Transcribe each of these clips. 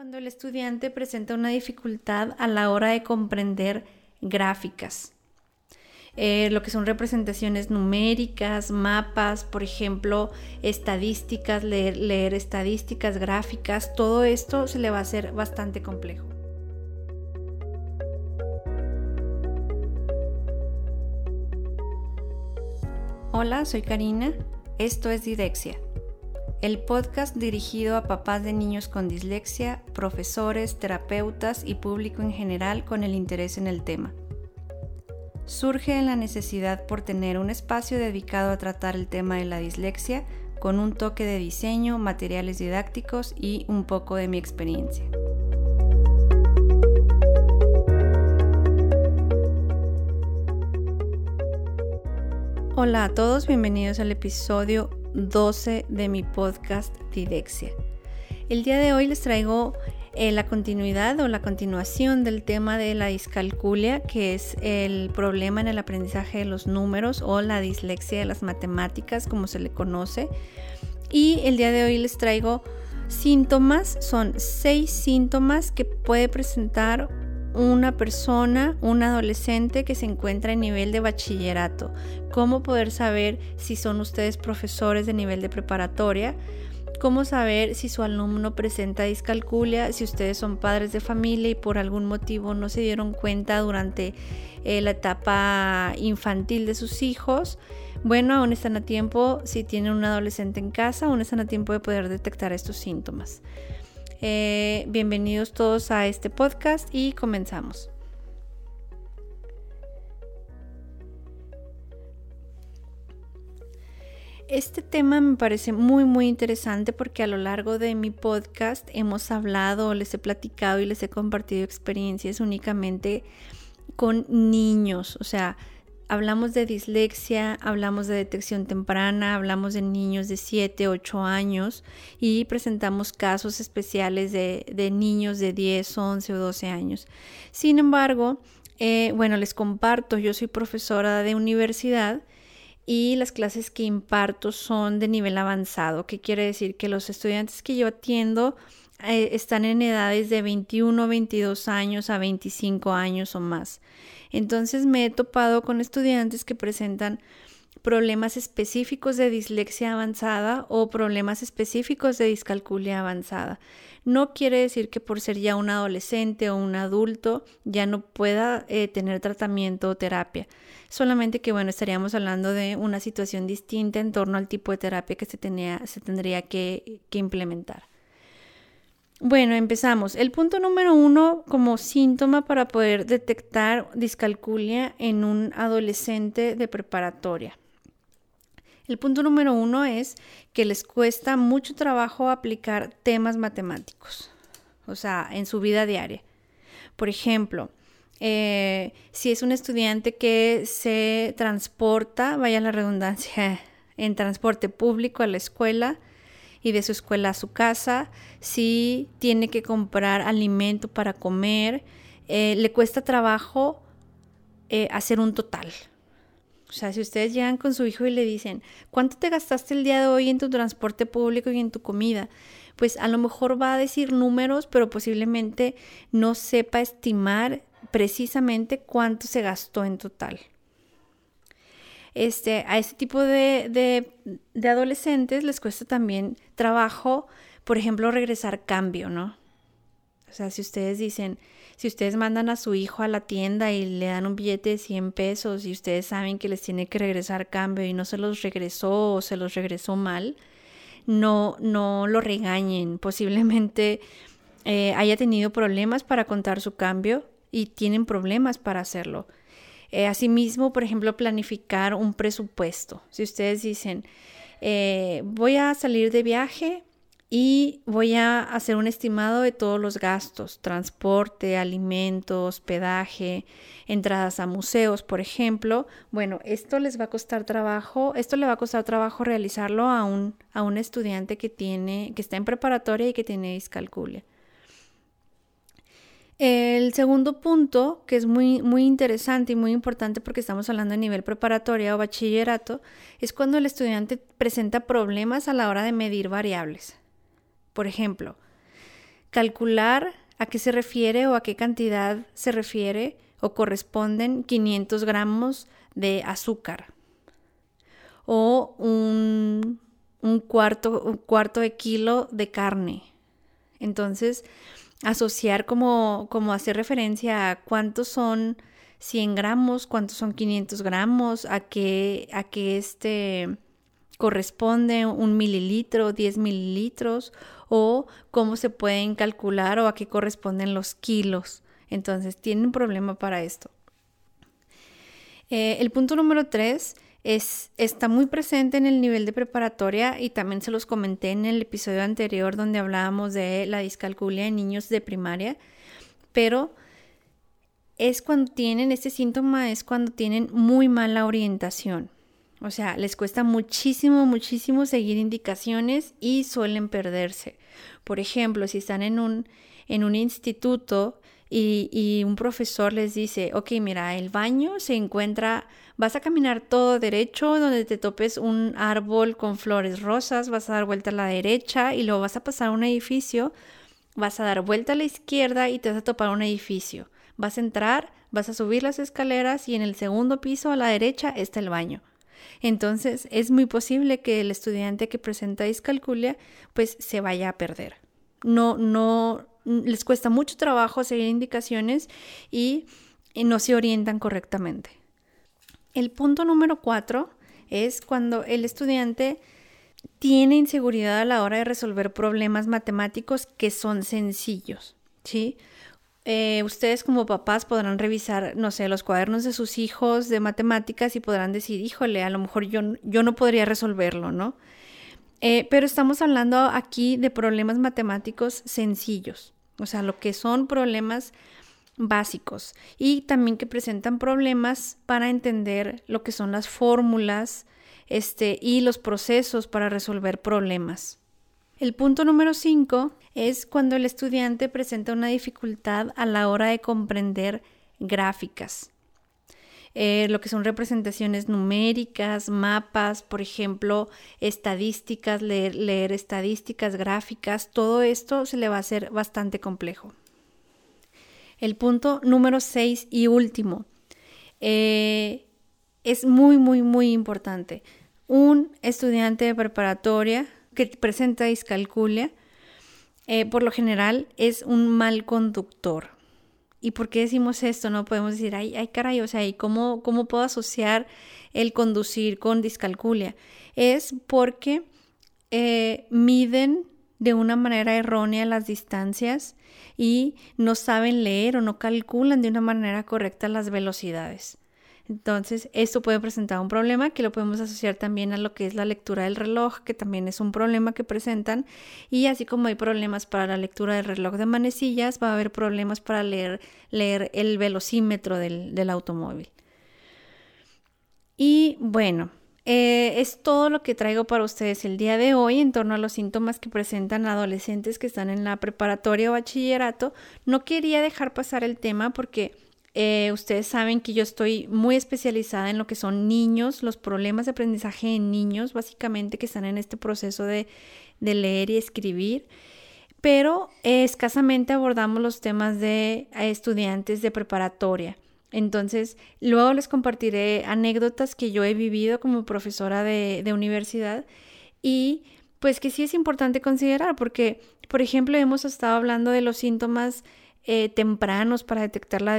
cuando el estudiante presenta una dificultad a la hora de comprender gráficas. Eh, lo que son representaciones numéricas, mapas, por ejemplo, estadísticas, leer, leer estadísticas, gráficas, todo esto se le va a hacer bastante complejo. Hola, soy Karina. Esto es Didexia el podcast dirigido a papás de niños con dislexia, profesores, terapeutas y público en general con el interés en el tema. Surge en la necesidad por tener un espacio dedicado a tratar el tema de la dislexia con un toque de diseño, materiales didácticos y un poco de mi experiencia. Hola a todos, bienvenidos al episodio 12 de mi podcast Didexia. El día de hoy les traigo eh, la continuidad o la continuación del tema de la discalculia, que es el problema en el aprendizaje de los números o la dislexia de las matemáticas, como se le conoce. Y el día de hoy les traigo síntomas, son seis síntomas que puede presentar una persona, un adolescente que se encuentra en nivel de bachillerato. ¿Cómo poder saber si son ustedes profesores de nivel de preparatoria? ¿Cómo saber si su alumno presenta discalculia? Si ustedes son padres de familia y por algún motivo no se dieron cuenta durante eh, la etapa infantil de sus hijos. Bueno, aún están a tiempo, si tienen un adolescente en casa, aún están a tiempo de poder detectar estos síntomas. Eh, bienvenidos todos a este podcast y comenzamos. Este tema me parece muy muy interesante porque a lo largo de mi podcast hemos hablado, les he platicado y les he compartido experiencias únicamente con niños, o sea, hablamos de dislexia, hablamos de detección temprana, hablamos de niños de 7, 8 años y presentamos casos especiales de, niños de 10, 11 o 12 años. Sin embargo, eh, bueno, les comparto, yo soy profesora de universidad y las clases que imparto son de nivel avanzado, que quiere decir que los estudiantes que yo atiendo eh, están en edades de 21, 22 años a 25 años o más. Entonces me he topado con estudiantes que presentan problemas específicos de dislexia avanzada o problemas específicos de discalculia avanzada. No quiere decir que por ser ya un adolescente o un adulto ya no pueda eh, tener tratamiento o terapia. Solamente que, bueno, estaríamos hablando de una situación distinta en torno al tipo de terapia que se, tenía, se tendría que implementar. Bueno, empezamos. El punto número uno como síntoma para poder detectar discalculia en un adolescente de preparatoria. El punto número uno es que les cuesta mucho trabajo aplicar temas matemáticos, o sea, en su vida diaria. Por ejemplo, eh, si es un estudiante que se transporta, vaya la redundancia, en transporte público a la escuela, y de su escuela a su casa, si tiene que comprar alimento para comer, eh, le cuesta trabajo eh, hacer un total. O sea, si ustedes llegan con su hijo y le dicen, ¿cuánto te gastaste el día de hoy en tu transporte público y en tu comida? Pues a lo mejor va a decir números, pero posiblemente no sepa estimar precisamente cuánto se gastó en total este, a este tipo de, adolescentes les cuesta también trabajo, por ejemplo, regresar cambio, ¿no? O sea, si ustedes dicen, si ustedes mandan a su hijo a la tienda y le dan un billete de 100 pesos y ustedes saben que les tiene que regresar cambio y no se los regresó o se los regresó mal, no, no lo regañen. Posiblemente eh, haya tenido problemas para contar su cambio y tienen problemas para hacerlo. Eh, asimismo, por ejemplo, planificar un presupuesto. Si ustedes dicen, eh, voy a salir de viaje y voy a hacer un estimado de todos los gastos, transporte, alimentos, hospedaje, entradas a museos, por ejemplo. Bueno, esto les va a costar trabajo, esto le va a costar trabajo realizarlo a un, a un estudiante que tiene, que está en preparatoria y que tiene discalculia. El segundo punto, que es muy, muy interesante y muy importante porque estamos hablando de nivel preparatoria o bachillerato, es cuando el estudiante presenta problemas a la hora de medir variables. Por ejemplo, calcular a qué se refiere o a qué cantidad se refiere o corresponden 500 gramos de azúcar o un, cuarto, un cuarto de kilo de carne. Entonces, asociar como, como hacer referencia a cuántos son 100 gramos, cuántos son 500 gramos, a qué, a qué este corresponde un mililitro, 10 mililitros, o cómo se pueden calcular o a qué corresponden los kilos. Entonces, tienen un problema para esto. Eh, el punto número 3 es, está muy presente en el nivel de preparatoria y también se los comenté en el episodio anterior donde hablábamos de la discalculia en niños de primaria, pero es cuando tienen, este síntoma es cuando tienen muy mala orientación. O sea, les cuesta muchísimo, muchísimo seguir indicaciones y suelen perderse. Por ejemplo, si están en un, en un instituto y, un profesor les dice, ok, mira, el baño se encuentra, vas a caminar todo derecho, donde te topes un árbol con flores rosas, vas a dar vuelta a la derecha y luego vas a pasar a un edificio, vas a dar vuelta a la izquierda y te vas a topar un edificio. Vas a entrar, vas a subir las escaleras y en el segundo piso a la derecha está el baño. Entonces es muy posible que el estudiante que presenta discalculia pues se vaya a perder. No, no, les cuesta mucho trabajo seguir indicaciones y, no se orientan correctamente. El punto número cuatro es cuando el estudiante tiene inseguridad a la hora de resolver problemas matemáticos que son sencillos, ¿sí? Eh, ustedes como papás podrán revisar, no sé, los cuadernos de sus hijos de matemáticas y podrán decir, híjole, a lo mejor yo, yo no podría resolverlo, ¿no? Eh, pero estamos hablando aquí de problemas matemáticos sencillos, o sea, lo que son problemas básicos y también que presentan problemas para entender lo que son las fórmulas este, y los procesos para resolver problemas. El punto número 5 es cuando el estudiante presenta una dificultad a la hora de comprender gráficas. Eh, lo que son representaciones numéricas, mapas, por ejemplo, estadísticas, leer, estadísticas, gráficas, todo esto se le va a hacer bastante complejo. El punto número 6 y último eh, es muy, muy, muy importante. Un estudiante de preparatoria que presenta discalculia, eh, por lo general es un mal conductor. ¿Y por qué decimos esto? No podemos decir, ay, ay caray, o sea, ¿y cómo, cómo puedo asociar el conducir con discalculia? Es porque eh, miden de una manera errónea las distancias y no saben leer o no calculan de una manera correcta las velocidades. Entonces, esto puede presentar un problema que lo podemos asociar también a lo que es la lectura del reloj, que también es un problema que presentan. Y así como hay problemas para la lectura del reloj de manecillas, va a haber problemas para leer, leer el velocímetro del, automóvil. Y bueno, eh, es todo lo que traigo para ustedes el día de hoy en torno a los síntomas que presentan adolescentes que están en la preparatoria o bachillerato. No quería dejar pasar el tema porque eh, ustedes saben que yo estoy muy especializada en lo que son niños, los problemas de aprendizaje en niños, básicamente que están en este proceso de, leer y escribir, pero escasamente abordamos los temas de eh, estudiantes de preparatoria. Entonces, luego les compartiré anécdotas que yo he vivido como profesora de, de universidad y pues que sí es importante considerar porque, por ejemplo, hemos estado hablando de los síntomas eh, tempranos para detectar la,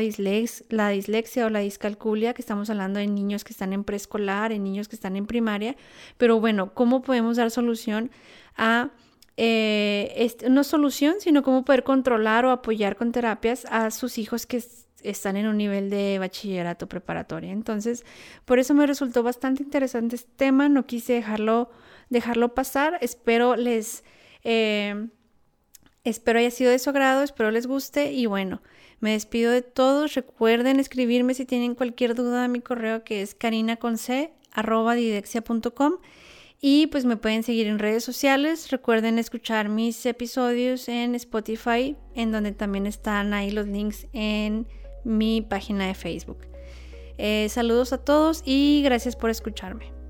la dislexia o la discalculia, que estamos hablando de niños que están en preescolar, en niños que están en primaria, pero bueno, ¿cómo podemos dar solución a, eh, no solución, sino cómo poder controlar o apoyar con terapias a sus hijos que están en un nivel de bachillerato preparatoria. Entonces, por eso me resultó bastante interesante este tema, no quise dejarlo, dejarlo pasar, espero les... Eh, Espero haya sido de su agrado, espero les guste y bueno, me despido de todos. Recuerden escribirme si tienen cualquier duda a mi correo que es carinaconc.com y pues me pueden seguir en redes sociales. Recuerden escuchar mis episodios en Spotify, en donde también están ahí los links en mi página de Facebook. Eh, saludos a todos y gracias por escucharme.